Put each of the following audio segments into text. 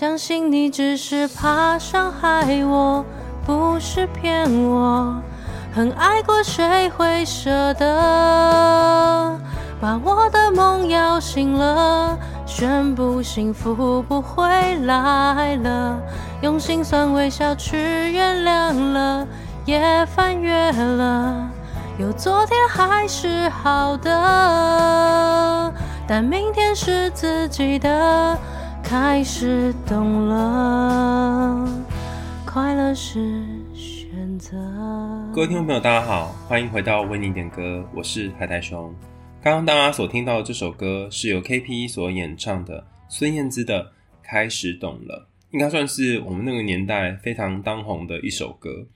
相信你只是怕伤害我，不是骗我。很爱过，谁会舍得把我的梦摇醒了，宣布幸福不会来了，用心酸微笑去原谅了，也翻阅了，有昨天还是好的，但明天是自己的，开始懂了，快乐是。各位听众朋友，大家好，欢迎回到为你点歌，我是海苔熊。刚刚大家所听到的这首歌是由 KP 所演唱的孙燕姿的《开始懂了》，应该算是我们那个年代非常当红的一首歌。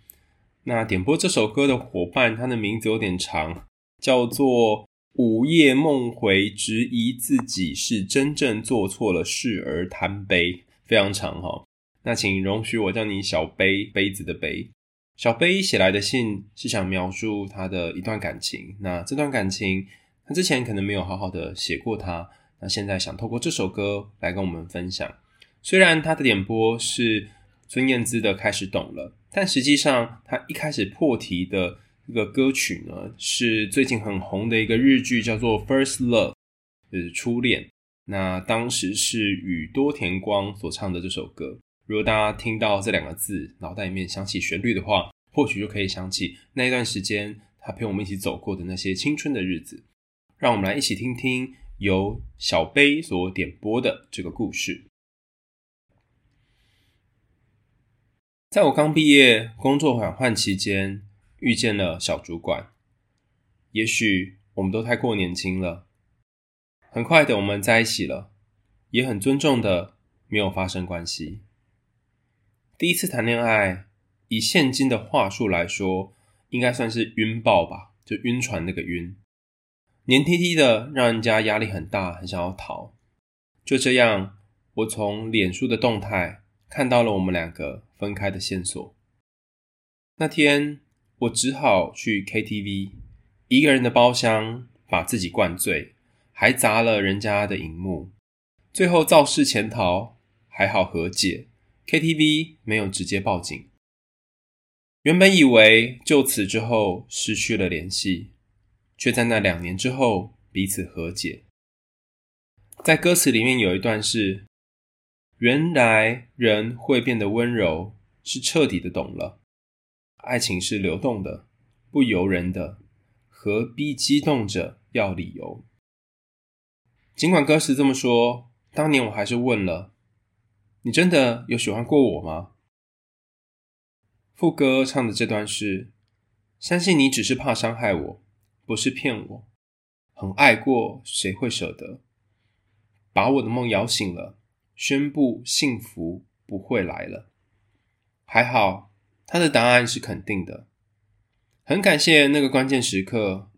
那点播这首歌的伙伴，他的名字有点长，叫做午夜梦回，质疑自己是真正做错了事而贪杯，非常长哈。那请容许我叫你小杯，杯子的杯。小杯写来的信是想描述他的一段感情，那这段感情他之前可能没有好好的写过他，那现在想透过这首歌来跟我们分享。虽然他的点播是孙燕姿的《开始懂了》，但实际上他一开始破题的这个歌曲呢，是最近很红的一个日剧，叫做《First Love》，就是初恋。那当时是宇多田光所唱的这首歌。如果大家听到这两个字，脑袋里面想起旋律的话，或许就可以想起那一段时间他陪我们一起走过的那些青春的日子。让我们来一起听听由小杯所点播的这个故事。在我刚毕业、工作转换期间，遇见了小主管。也许我们都太过年轻了，很快的我们在一起了，也很尊重的没有发生关系。第一次谈恋爱，以现今的话术来说，应该算是晕爆吧，就晕船那个晕，黏 T T 的，让人家压力很大，很想要逃。就这样，我从脸书的动态看到了我们两个分开的线索。那天，我只好去 K T V，一个人的包厢，把自己灌醉，还砸了人家的荧幕，最后肇事潜逃，还好和解。KTV 没有直接报警，原本以为就此之后失去了联系，却在那两年之后彼此和解。在歌词里面有一段是：原来人会变得温柔，是彻底的懂了。爱情是流动的，不由人的，何必激动着要理由？尽管歌词这么说，当年我还是问了。你真的有喜欢过我吗？副歌唱的这段是：相信你只是怕伤害我，不是骗我。很爱过，谁会舍得？把我的梦摇醒了，宣布幸福不会来了。还好，他的答案是肯定的。很感谢那个关键时刻，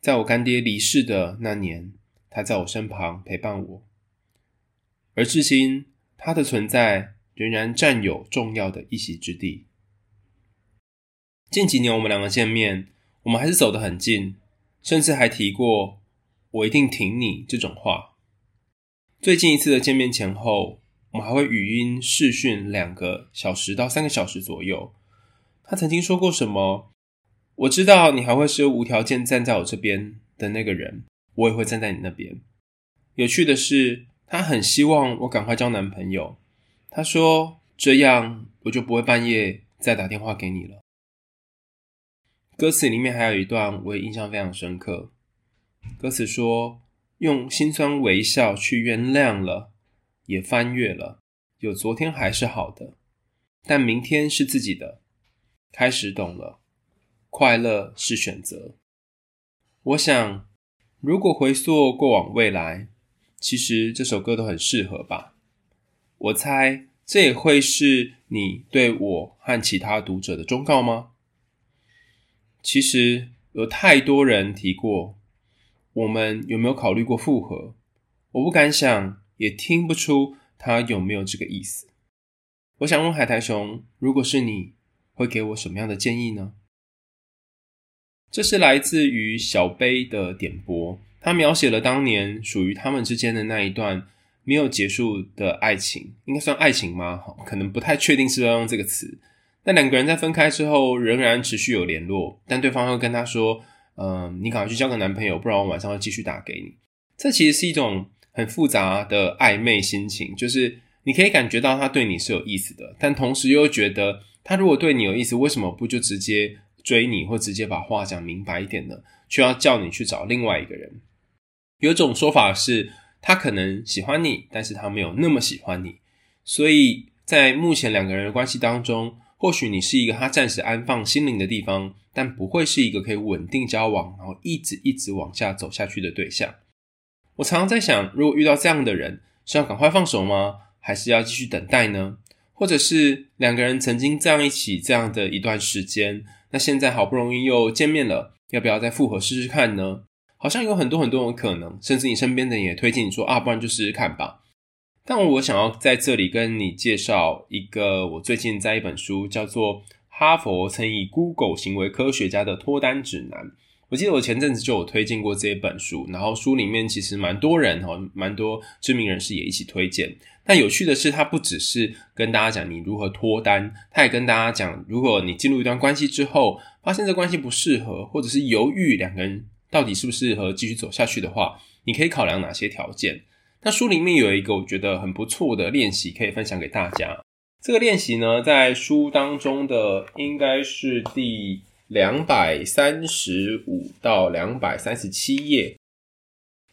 在我干爹离世的那年，他在我身旁陪伴我，而至今。他的存在仍然占有重要的一席之地。近几年我们两个见面，我们还是走得很近，甚至还提过“我一定挺你”这种话。最近一次的见面前后，我们还会语音视讯两个小时到三个小时左右。他曾经说过什么？我知道你还会是无条件站在我这边的那个人，我也会站在你那边。有趣的是，他很希望我赶快交男朋友。他说：“这样我就不会半夜再打电话给你了。”歌词里面还有一段我也印象非常深刻。歌词说：“用心酸微笑去原谅了，也翻越了，有昨天还是好的，但明天是自己的。开始懂了，快乐是选择。”我想，如果回溯过往未来。其实这首歌都很适合吧？我猜这也会是你对我和其他读者的忠告吗？其实有太多人提过，我们有没有考虑过复合？我不敢想，也听不出他有没有这个意思。我想问海苔熊，如果是你，会给我什么样的建议呢？这是来自于小杯的点播。他描写了当年属于他们之间的那一段没有结束的爱情，应该算爱情吗？可能不太确定是要用这个词。但两个人在分开之后，仍然持续有联络，但对方会跟他说：“嗯、你赶快去交个男朋友，不然我晚上会继续打给你。”这其实是一种很复杂的暧昧心情，就是你可以感觉到他对你是有意思的，但同时又觉得他如果对你有意思，为什么不就直接追你，或直接把话讲明白一点呢？却要叫你去找另外一个人。有种说法是，他可能喜欢你，但是他没有那么喜欢你，所以在目前两个人的关系当中，或许你是一个他暂时安放心灵的地方，但不会是一个可以稳定交往，然后一直一直往下走下去的对象。我常常在想，如果遇到这样的人，是要赶快放手吗？还是要继续等待呢？或者是两个人曾经这样一起这样的一段时间，那现在好不容易又见面了，要不要再复合试试看呢？好像有很多很多种可能，甚至你身边的人也推荐你说啊，不然就试试看吧。但我想要在这里跟你介绍一个我最近在一本书，叫做《哈佛曾以 Google 行为科学家的脱单指南》。我记得我前阵子就有推荐过这一本书，然后书里面其实蛮多人哈，蛮多知名人士也一起推荐。但有趣的是，它不只是跟大家讲你如何脱单，它也跟大家讲，如果你进入一段关系之后，发现这关系不适合，或者是犹豫两个人。到底适不适合继续走下去的话，你可以考量哪些条件？那书里面有一个我觉得很不错的练习，可以分享给大家。这个练习呢，在书当中的应该是第两百三十五到两百三十七页。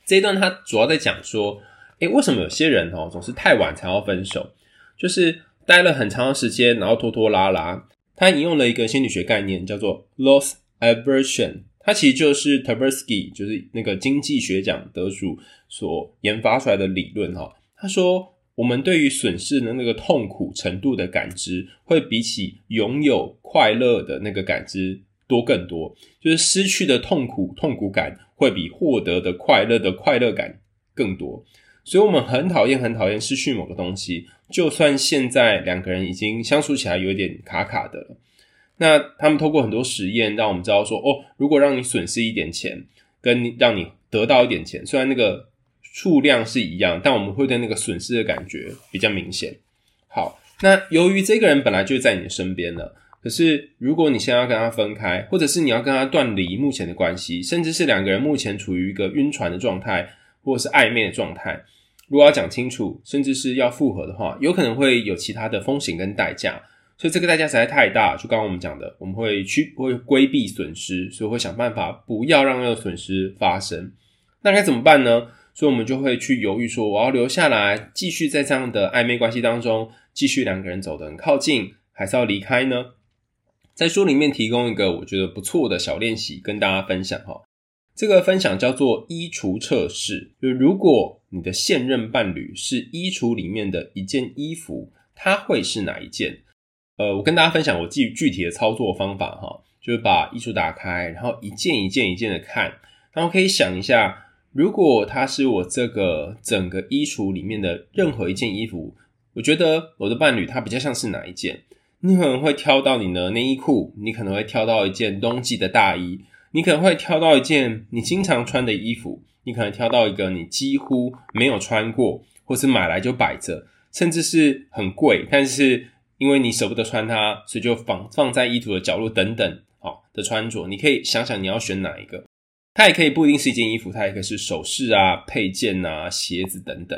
这一段它主要在讲说，诶，为什么有些人哦总是太晚才要分手？就是待了很长的时间，然后拖拖拉拉。他引用了一个心理学概念，叫做 loss aversion。它其实就是 Tversky，就是那个经济学奖得主所研发出来的理论哈。他说，我们对于损失的那个痛苦程度的感知，会比起拥有快乐的那个感知多更多。就是失去的痛苦痛苦感，会比获得的快乐的快乐感更多。所以，我们很讨厌很讨厌失去某个东西，就算现在两个人已经相处起来有点卡卡的了。那他们透过很多实验，让我们知道说，哦，如果让你损失一点钱，跟让你得到一点钱，虽然那个数量是一样，但我们会对那个损失的感觉比较明显。好，那由于这个人本来就在你的身边了，可是如果你现在要跟他分开，或者是你要跟他断离目前的关系，甚至是两个人目前处于一个晕船的状态，或者是暧昧的状态，如果要讲清楚，甚至是要复合的话，有可能会有其他的风险跟代价。所以这个代价实在太大，就刚刚我们讲的，我们会去会规避损失，所以会想办法不要让那个损失发生。那该怎么办呢？所以我们就会去犹豫说，我要留下来继续在这样的暧昧关系当中，继续两个人走得很靠近，还是要离开呢？在书里面提供一个我觉得不错的小练习跟大家分享哈。这个分享叫做衣橱测试，就如果你的现任伴侣是衣橱里面的一件衣服，它会是哪一件？呃，我跟大家分享我具具体的操作方法哈，就是把衣橱打开，然后一件一件一件的看，然后可以想一下，如果它是我这个整个衣橱里面的任何一件衣服，我觉得我的伴侣他比较像是哪一件？你可能会挑到你的内衣裤，你可能会挑到一件冬季的大衣，你可能会挑到一件你经常穿的衣服，你可能挑到一个你几乎没有穿过，或是买来就摆着，甚至是很贵，但是。因为你舍不得穿它，所以就放放在衣橱的角落等等，好的穿着，你可以想想你要选哪一个。它也可以不一定是一件衣服，它也可以是首饰啊、配件啊、鞋子等等。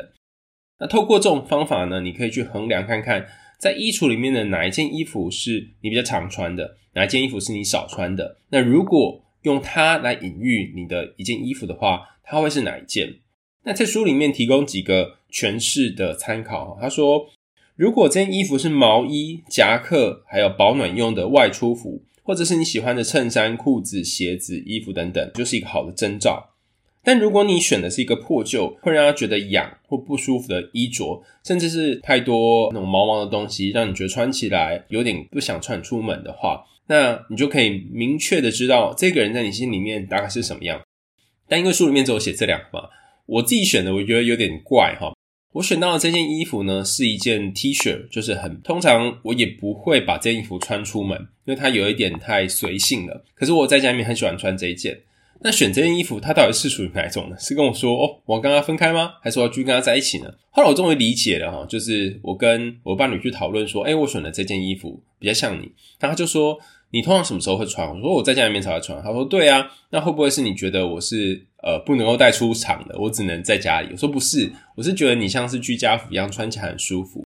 那透过这种方法呢，你可以去衡量看看，在衣橱里面的哪一件衣服是你比较常穿的，哪一件衣服是你少穿的。那如果用它来隐喻你的一件衣服的话，它会是哪一件？那在书里面提供几个诠释的参考，他说。如果这件衣服是毛衣、夹克，还有保暖用的外出服，或者是你喜欢的衬衫、裤子、鞋子、衣服等等，就是一个好的征兆。但如果你选的是一个破旧、会让他觉得痒或不舒服的衣着，甚至是太多那种毛毛的东西，让你觉得穿起来有点不想穿出门的话，那你就可以明确的知道这个人在你心里面大概是什么样。但因为书里面只有写这两个嘛，我自己选的，我觉得有点怪哈。我选到的这件衣服呢，是一件 T 恤，就是很通常，我也不会把这件衣服穿出门，因为它有一点太随性了。可是我在家里面很喜欢穿这一件。那选这件衣服，它到底是属于哪一种呢？是跟我说哦，我跟他分开吗？还是我要继续跟他在一起呢？后来我终于理解了哈，就是我跟我伴侣去讨论说，哎，我选的这件衣服比较像你，那他就说，你通常什么时候会穿？我说我在家里面才会穿。他说对啊，那会不会是你觉得我是呃不能够带出场的，我只能在家里？我说不是，我是觉得你像是居家服一样穿起来很舒服。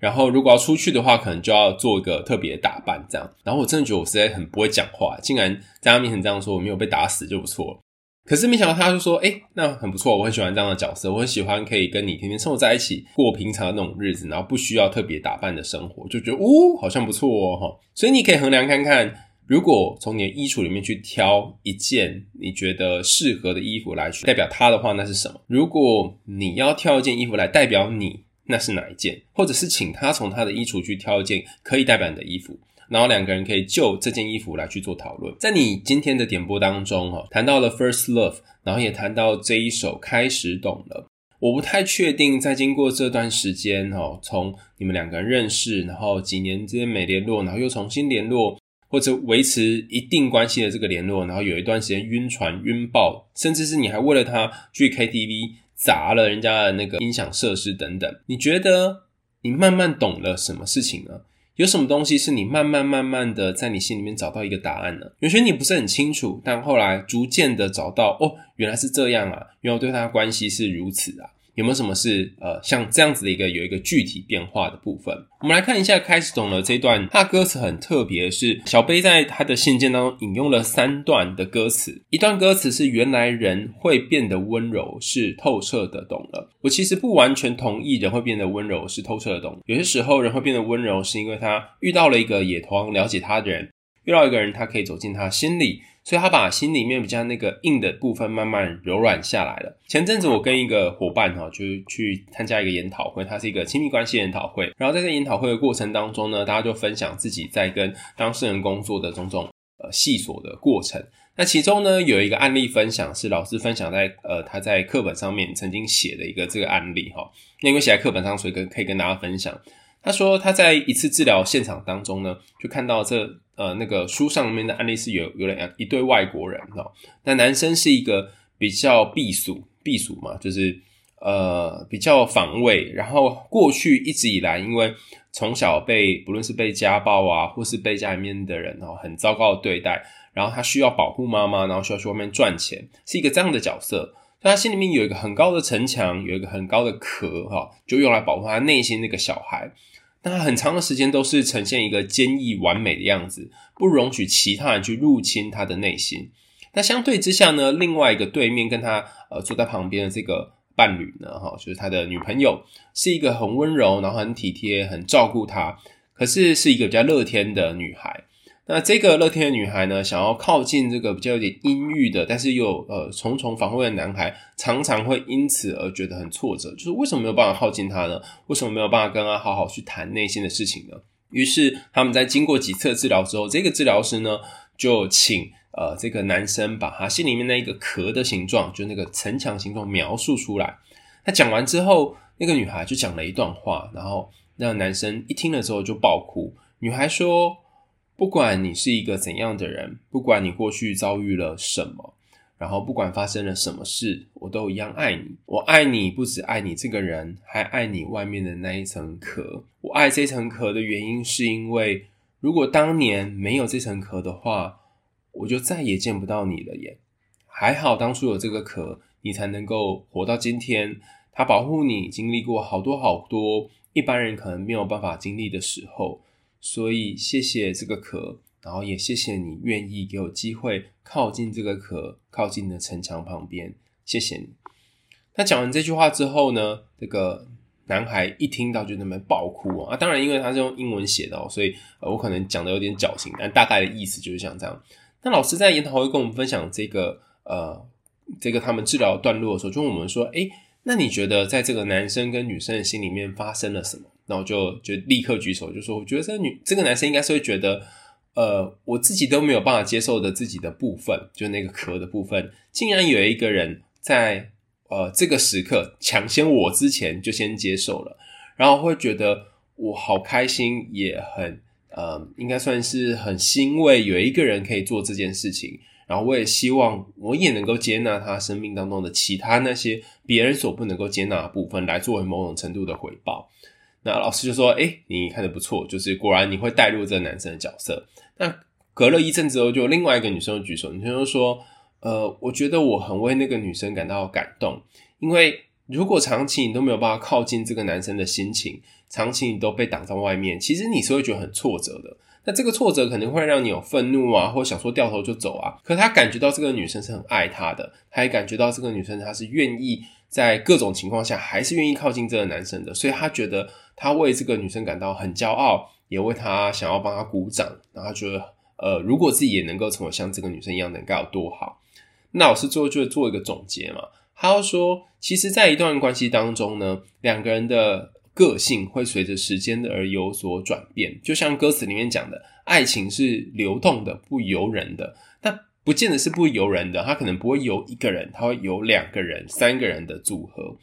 然后如果要出去的话，可能就要做一个特别打扮这样。然后我真的觉得我实在很不会讲话，竟然在他面前这样说，我没有被打死就不错。可是没想到他就说，诶，那很不错，我很喜欢这样的角色，我很喜欢可以跟你天天生活在一起，过平常的那种日子，然后不需要特别打扮的生活，就觉得哦，好像不错哦哈。所以你可以衡量看看，如果从你的衣橱里面去挑一件你觉得适合的衣服来去代表他的话，那是什么？如果你要挑一件衣服来代表你。那是哪一件？或者是请他从他的衣橱去挑一件可以代表你的衣服，然后两个人可以就这件衣服来去做讨论。在你今天的点播当中，哈，谈到了 First Love，然后也谈到这一首开始懂了。我不太确定，在经过这段时间，哈，从你们两个人认识，然后几年之间没联络，然后又重新联络，或者维持一定关系的这个联络，然后有一段时间晕船晕爆，甚至是你还为了他去 KTV。砸了人家的那个音响设施等等，你觉得你慢慢懂了什么事情呢？有什么东西是你慢慢慢慢的在你心里面找到一个答案呢？有些你不是很清楚，但后来逐渐的找到，哦，原来是这样啊，原来我对他的关系是如此啊。有没有什么是呃像这样子的一个有一个具体变化的部分？我们来看一下开始懂了这段，他歌词很特别，是小贝在他的信件当中引用了三段的歌词，一段歌词是原来人会变得温柔，是透彻的懂了。我其实不完全同意人会变得温柔是透彻的懂，有些时候人会变得温柔是因为他遇到了一个也同样了解他的人，遇到一个人他可以走进他心里。所以他把心里面比较那个硬的部分慢慢柔软下来了。前阵子我跟一个伙伴哈，就去参加一个研讨会，它是一个亲密关系研讨会。然后在这研讨会的过程当中呢，大家就分享自己在跟当事人工作的种种呃细琐的过程。那其中呢，有一个案例分享是老师分享在呃他在课本上面曾经写的一个这个案例哈。那因为写在课本上，所以跟可以跟大家分享。他说他在一次治疗现场当中呢，就看到这。呃，那个书上面的案例是有有两一对外国人哦，那男生是一个比较避暑，避暑嘛，就是呃比较防卫，然后过去一直以来，因为从小被不论是被家暴啊，或是被家里面的人哦很糟糕的对待，然后他需要保护妈妈，然后需要去外面赚钱，是一个这样的角色，他心里面有一个很高的城墙，有一个很高的壳哈，就用来保护他内心那个小孩。那很长的时间都是呈现一个坚毅完美的样子，不容许其他人去入侵他的内心。那相对之下呢，另外一个对面跟他呃坐在旁边的这个伴侣呢，哈，就是他的女朋友，是一个很温柔，然后很体贴，很照顾他，可是是一个比较乐天的女孩。那这个乐天的女孩呢，想要靠近这个比较有点阴郁的，但是又呃重重防卫的男孩，常常会因此而觉得很挫折。就是为什么没有办法靠近他呢？为什么没有办法跟他好好去谈内心的事情呢？于是他们在经过几次治疗之后，这个治疗师呢就请呃这个男生把他心里面那一个壳的形状，就那个城墙形状描述出来。他讲完之后，那个女孩就讲了一段话，然后让男生一听了之后就爆哭。女孩说。不管你是一个怎样的人，不管你过去遭遇了什么，然后不管发生了什么事，我都一样爱你。我爱你，不只爱你这个人，还爱你外面的那一层壳。我爱这层壳的原因，是因为如果当年没有这层壳的话，我就再也见不到你了耶。还好当初有这个壳，你才能够活到今天。它保护你，经历过好多好多一般人可能没有办法经历的时候。所以，谢谢这个壳，然后也谢谢你愿意给我机会靠近这个壳，靠近的城墙旁边。谢谢你。他讲完这句话之后呢，这个男孩一听到就那边爆哭啊！当然，因为他是用英文写的哦，所以我可能讲的有点矫情，但大概的意思就是像这样。那老师在研讨会跟我们分享这个呃，这个他们治疗段落的时候，就问我们说：“诶，那你觉得在这个男生跟女生的心里面发生了什么？”然后就就立刻举手，就说：“我觉得这个女这个男生应该是会觉得，呃，我自己都没有办法接受的自己的部分，就那个壳的部分，竟然有一个人在呃这个时刻抢先我之前就先接受了，然后会觉得我好开心，也很呃应该算是很欣慰，有一个人可以做这件事情，然后我也希望我也能够接纳他生命当中的其他那些别人所不能够接纳的部分，来作为某种程度的回报。那老师就说：“诶，你看得不错，就是果然你会带入这个男生的角色。”那隔了一阵之后，就另外一个女生举手，女生就说：“呃，我觉得我很为那个女生感到感动，因为如果长期你都没有办法靠近这个男生的心情，长期你都被挡在外面，其实你是会觉得很挫折的。那这个挫折可能会让你有愤怒啊，或想说掉头就走啊。可他感觉到这个女生是很爱他的，他也感觉到这个女生她是愿意在各种情况下还是愿意靠近这个男生的，所以他觉得。”他为这个女生感到很骄傲，也为她想要帮她鼓掌，然后觉得，呃，如果自己也能够成为像这个女生一样的，该有多好。那老师最后就会做一个总结嘛，他要说，其实，在一段关系当中呢，两个人的个性会随着时间而有所转变，就像歌词里面讲的，爱情是流动的，不由人的。那不见得是不由人的，他可能不会由一个人，他会有两个人、三个人的组合。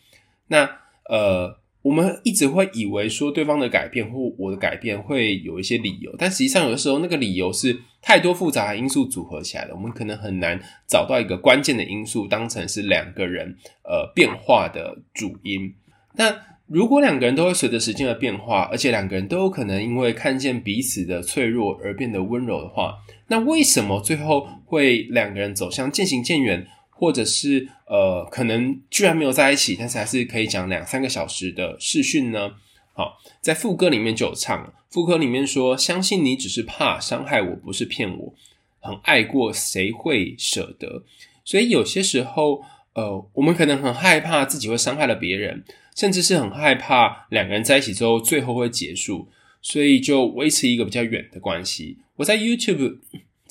那呃。我们一直会以为说对方的改变或我的改变会有一些理由，但实际上有的时候那个理由是太多复杂的因素组合起来的，我们可能很难找到一个关键的因素当成是两个人呃变化的主因。那如果两个人都会随着时间的变化，而且两个人都有可能因为看见彼此的脆弱而变得温柔的话，那为什么最后会两个人走向渐行渐远？或者是呃，可能居然没有在一起，但是还是可以讲两三个小时的视讯呢。好，在副歌里面就有唱，副歌里面说：“相信你只是怕伤害我，不是骗我。很爱过，谁会舍得？”所以有些时候，呃，我们可能很害怕自己会伤害了别人，甚至是很害怕两个人在一起之后最后会结束，所以就维持一个比较远的关系。我在 YouTube。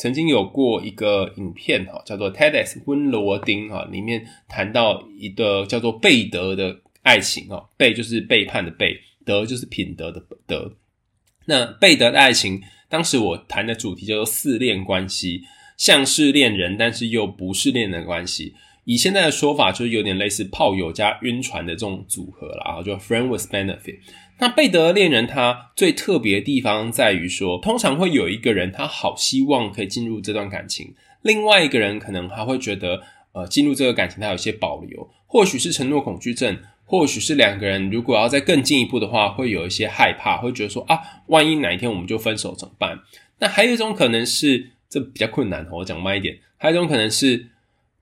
曾经有过一个影片哈，叫做 TEDx 温罗丁哈，里面谈到一个叫做背德的爱情哈，背就是背叛的背，德就是品德的德。那背德的爱情，当时我谈的主题叫做四恋关系，像是恋人，但是又不是恋人的关系。以现在的说法，就是有点类似炮友加晕船的这种组合啦，啊，就 friend with benefit。那背德恋人他最特别的地方在于说，通常会有一个人他好希望可以进入这段感情，另外一个人可能还会觉得，呃，进入这个感情他有些保留，或许是承诺恐惧症，或许是两个人如果要再更进一步的话，会有一些害怕，会觉得说啊，万一哪一天我们就分手怎么办？那还有一种可能是，这比较困难，我讲慢一点，还有一种可能是。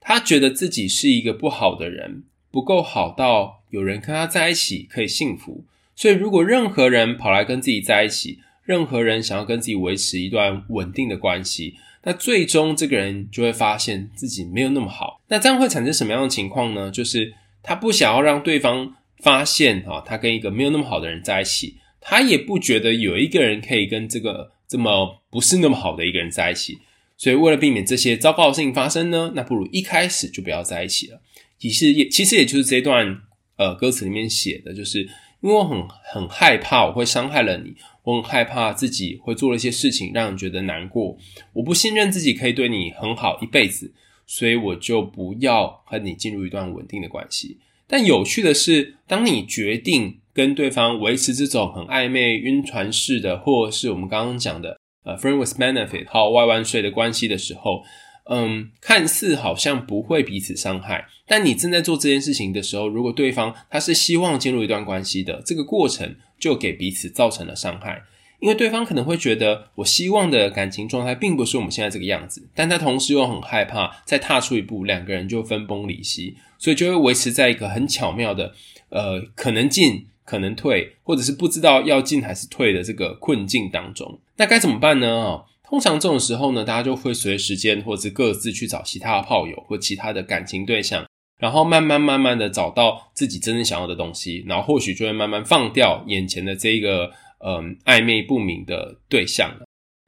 他觉得自己是一个不好的人，不够好到有人跟他在一起可以幸福。所以，如果任何人跑来跟自己在一起，任何人想要跟自己维持一段稳定的关系，那最终这个人就会发现自己没有那么好。那这样会产生什么样的情况呢？就是他不想要让对方发现啊，他跟一个没有那么好的人在一起，他也不觉得有一个人可以跟这个这么不是那么好的一个人在一起。所以，为了避免这些糟糕的事情发生呢，那不如一开始就不要在一起了。其实也，其实也就是这段呃歌词里面写的，就是因为我很很害怕我会伤害了你，我很害怕自己会做了一些事情让你觉得难过，我不信任自己可以对你很好一辈子，所以我就不要和你进入一段稳定的关系。但有趣的是，当你决定跟对方维持这种很暧昧、晕船式的，或是我们刚刚讲的。呃，friend with benefit，好外万岁的关系的时候，嗯，看似好像不会彼此伤害，但你正在做这件事情的时候，如果对方他是希望进入一段关系的，这个过程就给彼此造成了伤害，因为对方可能会觉得，我希望的感情状态并不是我们现在这个样子，但他同时又很害怕再踏出一步，两个人就分崩离析，所以就会维持在一个很巧妙的，呃，可能进。可能退，或者是不知道要进还是退的这个困境当中，那该怎么办呢？哦，通常这种时候呢，大家就会随时间或者是各自去找其他的炮友或其他的感情对象，然后慢慢慢慢的找到自己真正想要的东西，然后或许就会慢慢放掉眼前的这一个嗯暧昧不明的对象。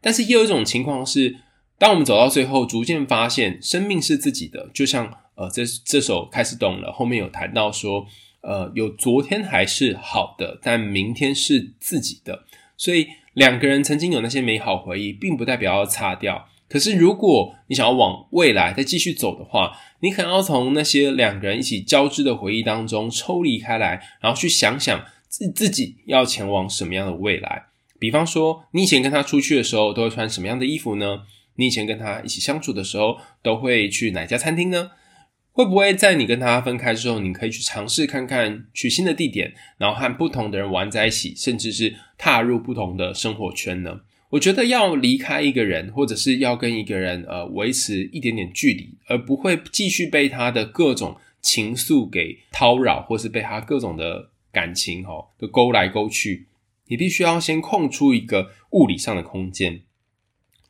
但是也有一种情况是，当我们走到最后，逐渐发现生命是自己的，就像呃这这首开始懂了，后面有谈到说。呃，有昨天还是好的，但明天是自己的，所以两个人曾经有那些美好回忆，并不代表要擦掉。可是，如果你想要往未来再继续走的话，你可能要从那些两个人一起交织的回忆当中抽离开来，然后去想想自自己要前往什么样的未来。比方说，你以前跟他出去的时候，都会穿什么样的衣服呢？你以前跟他一起相处的时候，都会去哪家餐厅呢？会不会在你跟他分开之后，你可以去尝试看看去新的地点，然后和不同的人玩在一起，甚至是踏入不同的生活圈呢？我觉得要离开一个人，或者是要跟一个人呃维持一点点距离，而不会继续被他的各种情愫给叨扰，或是被他各种的感情哦都勾来勾去。你必须要先空出一个物理上的空间。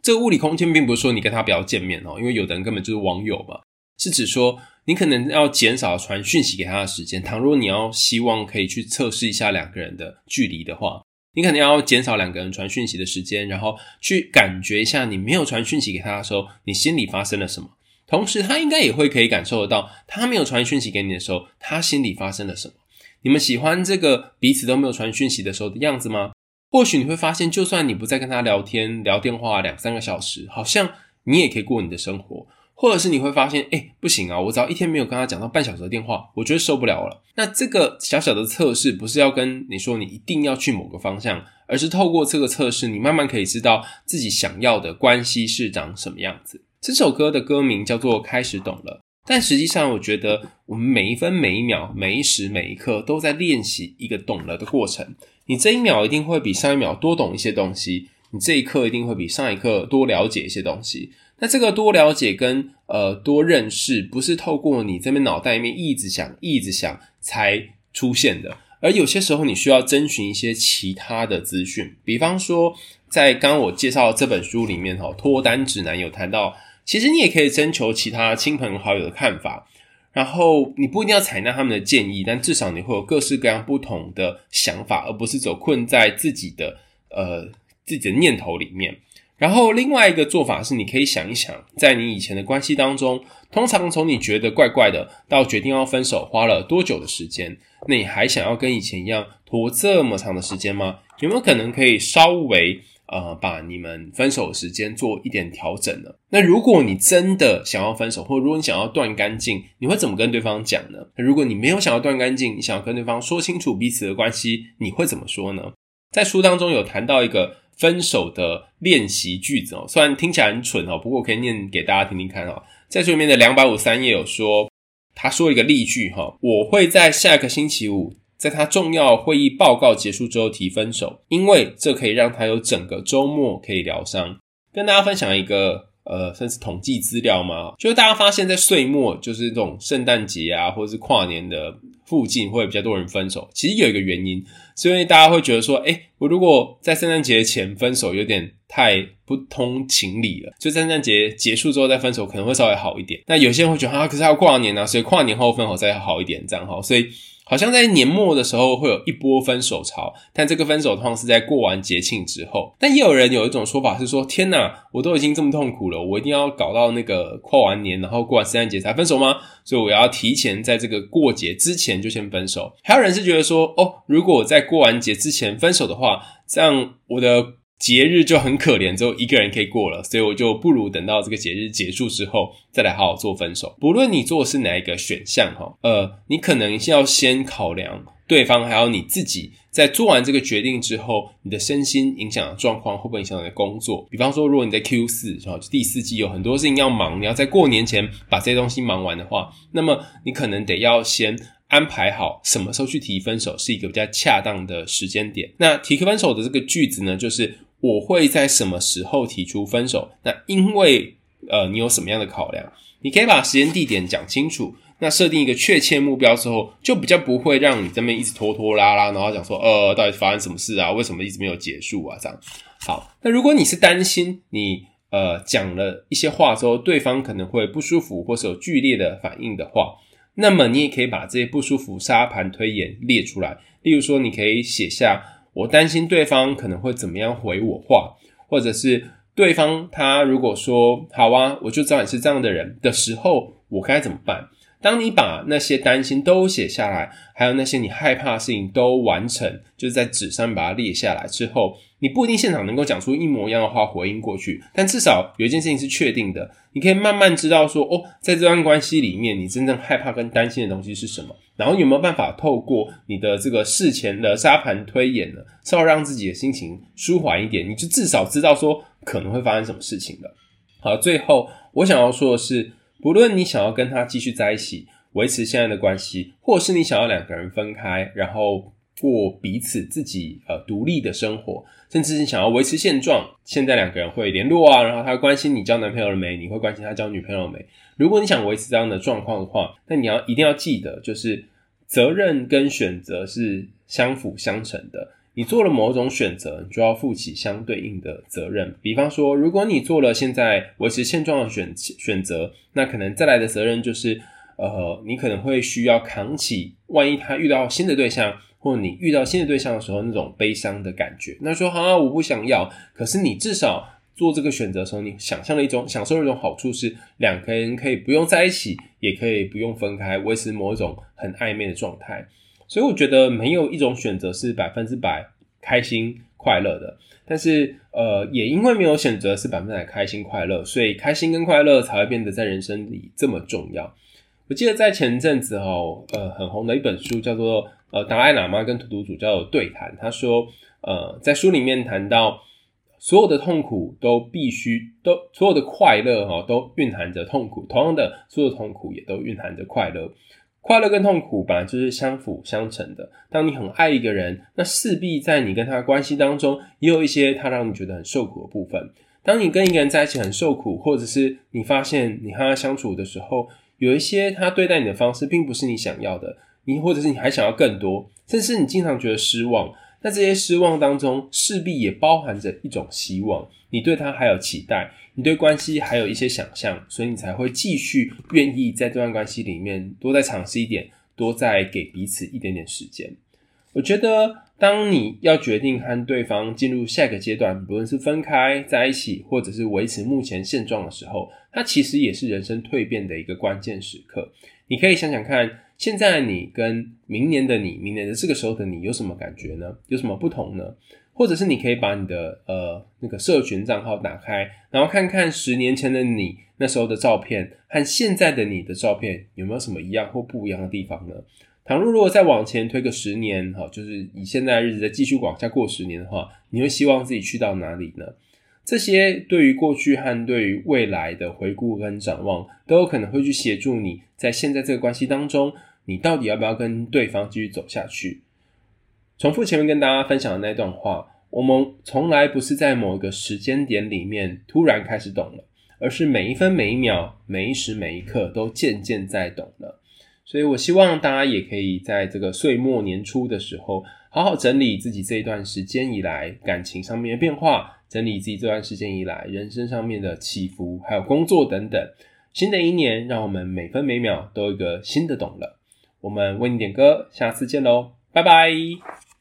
这个物理空间并不是说你跟他不要见面哦，因为有的人根本就是网友嘛，是指说你可能要减少传讯息给他的时间。倘若你要希望可以去测试一下两个人的距离的话。你可能要减少两个人传讯息的时间，然后去感觉一下你没有传讯息给他的时候，你心里发生了什么。同时，他应该也会可以感受得到，他没有传讯息给你的时候，他心里发生了什么。你们喜欢这个彼此都没有传讯息的时候的样子吗？或许你会发现，就算你不再跟他聊天、聊电话两三个小时，好像你也可以过你的生活。或者是你会发现，诶，不行啊，我只要一天没有跟他讲到半小时的电话，我觉得受不了了。那这个小小的测试不是要跟你说你一定要去某个方向，而是透过这个测试，你慢慢可以知道自己想要的关系是长什么样子。这首歌的歌名叫做《开始懂了》，但实际上我觉得我们每一分每一秒、每一时每一刻都在练习一个懂了的过程。你这一秒一定会比上一秒多懂一些东西，你这一刻一定会比上一刻多了解一些东西。那这个多了解跟呃多认识，不是透过你这边脑袋里面一直想一直想才出现的，而有些时候你需要征询一些其他的资讯，比方说在刚刚我介绍这本书里面哈，脱单指南有谈到，其实你也可以征求其他亲朋好友的看法，然后你不一定要采纳他们的建议，但至少你会有各式各样不同的想法，而不是走困在自己的呃自己的念头里面。然后另外一个做法是，你可以想一想，在你以前的关系当中，通常从你觉得怪怪的到决定要分手，花了多久的时间？那你还想要跟以前一样拖这么长的时间吗？有没有可能可以稍微呃把你们分手的时间做一点调整呢？那如果你真的想要分手，或如果你想要断干净，你会怎么跟对方讲呢？如果你没有想要断干净，你想要跟对方说清楚彼此的关系，你会怎么说呢？在书当中有谈到一个。分手的练习句子哦，虽然听起来很蠢哦，不过我可以念给大家听听看哦。在书里面的两百五十三页有说，他说一个例句哈，我会在下个星期五，在他重要会议报告结束之后提分手，因为这可以让他有整个周末可以疗伤。跟大家分享一个呃，算是统计资料嘛，就是大家发现，在岁末，就是这种圣诞节啊，或者是跨年的。附近会比较多人分手，其实有一个原因，所以大家会觉得说，诶，我如果在圣诞节前分手，有点太不通情理了，就圣诞节结束之后再分手可能会稍微好一点。那有些人会觉得啊，可是还要跨年啊，所以跨年后分手再好一点，这样哈，所以。好像在年末的时候会有一波分手潮，但这个分手通常是在过完节庆之后。但也有人有一种说法是说：“天哪，我都已经这么痛苦了，我一定要搞到那个跨完年，然后过完圣诞节才分手吗？所以我要提前在这个过节之前就先分手。”还有人是觉得说：“哦，如果我在过完节之前分手的话，这样我的。”节日就很可怜，只有一个人可以过了，所以我就不如等到这个节日结束之后再来好好做分手。不论你做的是哪一个选项，哈，呃，你可能要先考量对方还有你自己，在做完这个决定之后，你的身心影响的状况会不会影响你的工作？比方说，如果你在 Q 四，然后第四季有很多事情要忙，你要在过年前把这些东西忙完的话，那么你可能得要先安排好什么时候去提分手，是一个比较恰当的时间点。那提分手的这个句子呢，就是。我会在什么时候提出分手？那因为呃，你有什么样的考量？你可以把时间地点讲清楚，那设定一个确切目标之后，就比较不会让你这边一直拖拖拉拉，然后讲说呃，到底发生什么事啊？为什么一直没有结束啊？这样。好，那如果你是担心你呃讲了一些话之后，对方可能会不舒服，或是有剧烈的反应的话，那么你也可以把这些不舒服沙盘推演列出来。例如说，你可以写下。我担心对方可能会怎么样回我话，或者是对方他如果说好啊，我就知道你是这样的人的时候，我该怎么办？当你把那些担心都写下来，还有那些你害怕的事情都完成，就是在纸上把它列下来之后，你不一定现场能够讲出一模一样的话回应过去，但至少有一件事情是确定的，你可以慢慢知道说，哦，在这段关系里面，你真正害怕跟担心的东西是什么，然后有没有办法透过你的这个事前的沙盘推演呢，稍微让自己的心情舒缓一点，你就至少知道说可能会发生什么事情了。好，最后我想要说的是，不论你想要跟他继续在一起，维持现在的关系，或是你想要两个人分开，然后过彼此自己呃独立的生活，甚至是想要维持现状，现在两个人会联络啊，然后他关心你交男朋友了没，你会关心他交女朋友了没。如果你想维持这样的状况的话，那你要一定要记得，就是责任跟选择是相辅相成的。你做了某种选择，你就要负起相对应的责任。比方说，如果你做了现在维持现状的选选择，那可能再来的责任就是。呃，你可能会需要扛起，万一他遇到新的对象，或者你遇到新的对象的时候，那种悲伤的感觉。那说好啊，我不想要。可是你至少做这个选择的时候，你想象了一种享受的一种好处是，两个人可以不用在一起，也可以不用分开，维持某一种很暧昧的状态。所以我觉得没有一种选择是百分之百开心快乐的。但是呃，也因为没有选择是百分百开心快乐，所以开心跟快乐才会变得在人生里这么重要。我记得在前阵子哦，呃，很红的一本书叫做呃达赖喇嘛跟图图主教的对谈。他说，呃，在书里面谈到，所有的痛苦都必须都所有的快乐哈都蕴含着痛苦，同样的，所有的痛苦也都蕴含着快乐。快乐跟痛苦本来就是相辅相成的。当你很爱一个人，那势必在你跟他关系当中，也有一些他让你觉得很受苦的部分。当你跟一个人在一起很受苦，或者是你发现你和他相处的时候，有一些他对待你的方式并不是你想要的，你或者是你还想要更多，甚至你经常觉得失望。那这些失望当中势必也包含着一种希望，你对他还有期待，你对关系还有一些想象，所以你才会继续愿意在这段关系里面多再尝试一点，多再给彼此一点点时间。我觉得，当你要决定和对方进入下一个阶段，不论是分开在一起，或者是维持目前现状的时候，它其实也是人生蜕变的一个关键时刻。你可以想想看，现在你跟明年的你，明年的这个时候的你有什么感觉呢？有什么不同呢？或者是你可以把你的呃那个社群账号打开，然后看看十年前的你那时候的照片和现在的你的照片有没有什么一样或不一样的地方呢？倘若如果再往前推个十年，哈，就是以现在的日子再继续往下过十年的话，你会希望自己去到哪里呢？这些对于过去和对于未来的回顾跟展望，都有可能会去协助你在现在这个关系当中，你到底要不要跟对方继续走下去？重复前面跟大家分享的那段话，我们从来不是在某一个时间点里面突然开始懂了，而是每一分每一秒、每一时每一刻都渐渐在懂了。所以我希望大家也可以在这个岁末年初的时候，好好整理自己这一段时间以来感情上面的变化，整理自己这段时间以来人生上面的起伏，还有工作等等。新的一年，让我们每分每秒都有一个新的懂了。我们为你点歌，下次见喽，拜拜！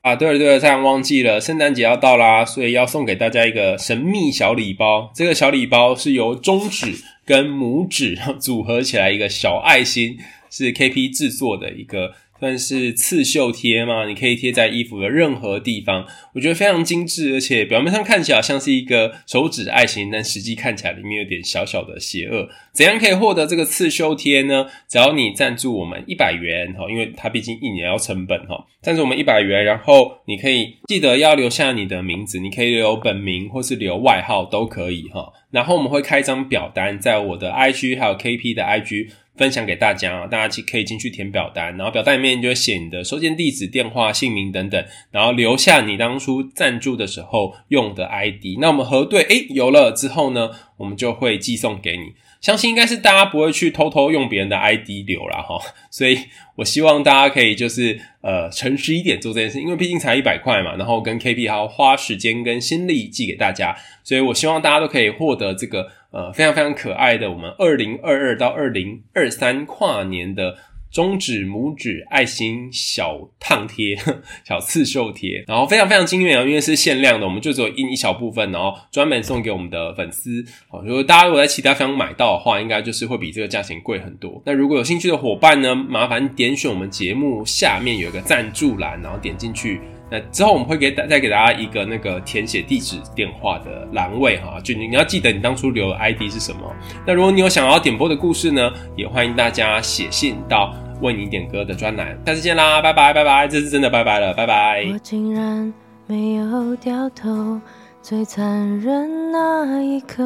啊，对了对了，差点忘记了，圣诞节要到啦，所以要送给大家一个神秘小礼包。这个小礼包是由中指跟拇指组合起来一个小爱心。是 KP 制作的一个算是刺绣贴嘛，你可以贴在衣服的任何地方，我觉得非常精致，而且表面上看起来像是一个手指爱心，但实际看起来里面有点小小的邪恶。怎样可以获得这个刺绣贴呢？只要你赞助我们一百元哈，因为它毕竟一年要成本哈，赞助我们一百元，然后你可以记得要留下你的名字，你可以留本名或是留外号都可以哈，然后我们会开一张表单在我的 IG 还有 KP 的 IG。分享给大家啊，大家可以进去填表单，然后表单里面就会写你的收件地址、电话、姓名等等，然后留下你当初赞助的时候用的 ID。那我们核对，诶，有了之后呢，我们就会寄送给你。相信应该是大家不会去偷偷用别人的 ID 留啦哈，所以我希望大家可以就是呃诚实一点做这件事，因为毕竟才一百块嘛，然后跟 KP 还要花时间跟心力寄给大家，所以我希望大家都可以获得这个呃非常非常可爱的我们二零二二到二零二三跨年的。中指、拇指、爱心小烫贴、小刺绣贴，然后非常非常精美啊！因为是限量的，我们就只有印一小部分，然后专门送给我们的粉丝。好，如果大家如果在其他地方买到的话，应该就是会比这个价钱贵很多。那如果有兴趣的伙伴呢，麻烦点选我们节目下面有一个赞助栏，然后点进去。那之后我们会给再给大家一个那个填写地址电话的栏位哈，就你你要记得你当初留的 ID 是什么。那如果你有想要点播的故事呢，也欢迎大家写信到为你点歌的专栏。下次见啦，拜拜拜拜，这是真的拜拜了，拜拜。我竟然没有掉头，最残忍那一刻，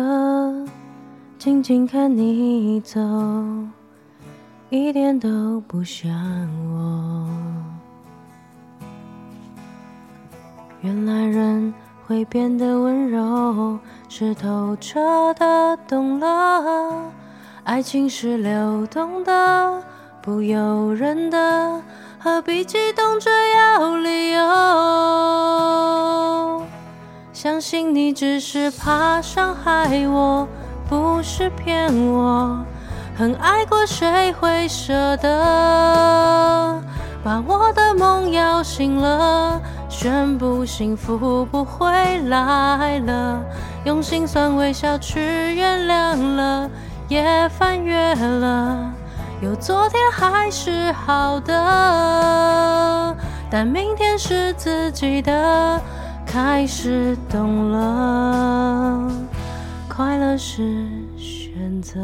静静看你走，一点都不像我。原来人会变得温柔，是透彻的懂了。爱情是流动的，不由人的，何必激动着要理由？相信你只是怕伤害我，不是骗我。很爱过，谁会舍得把我的梦摇醒了？宣布幸福不会来了，用心酸微笑去原谅了。也翻阅了，有昨天还是好的，但明天是自己的，开始懂了，快乐是选择。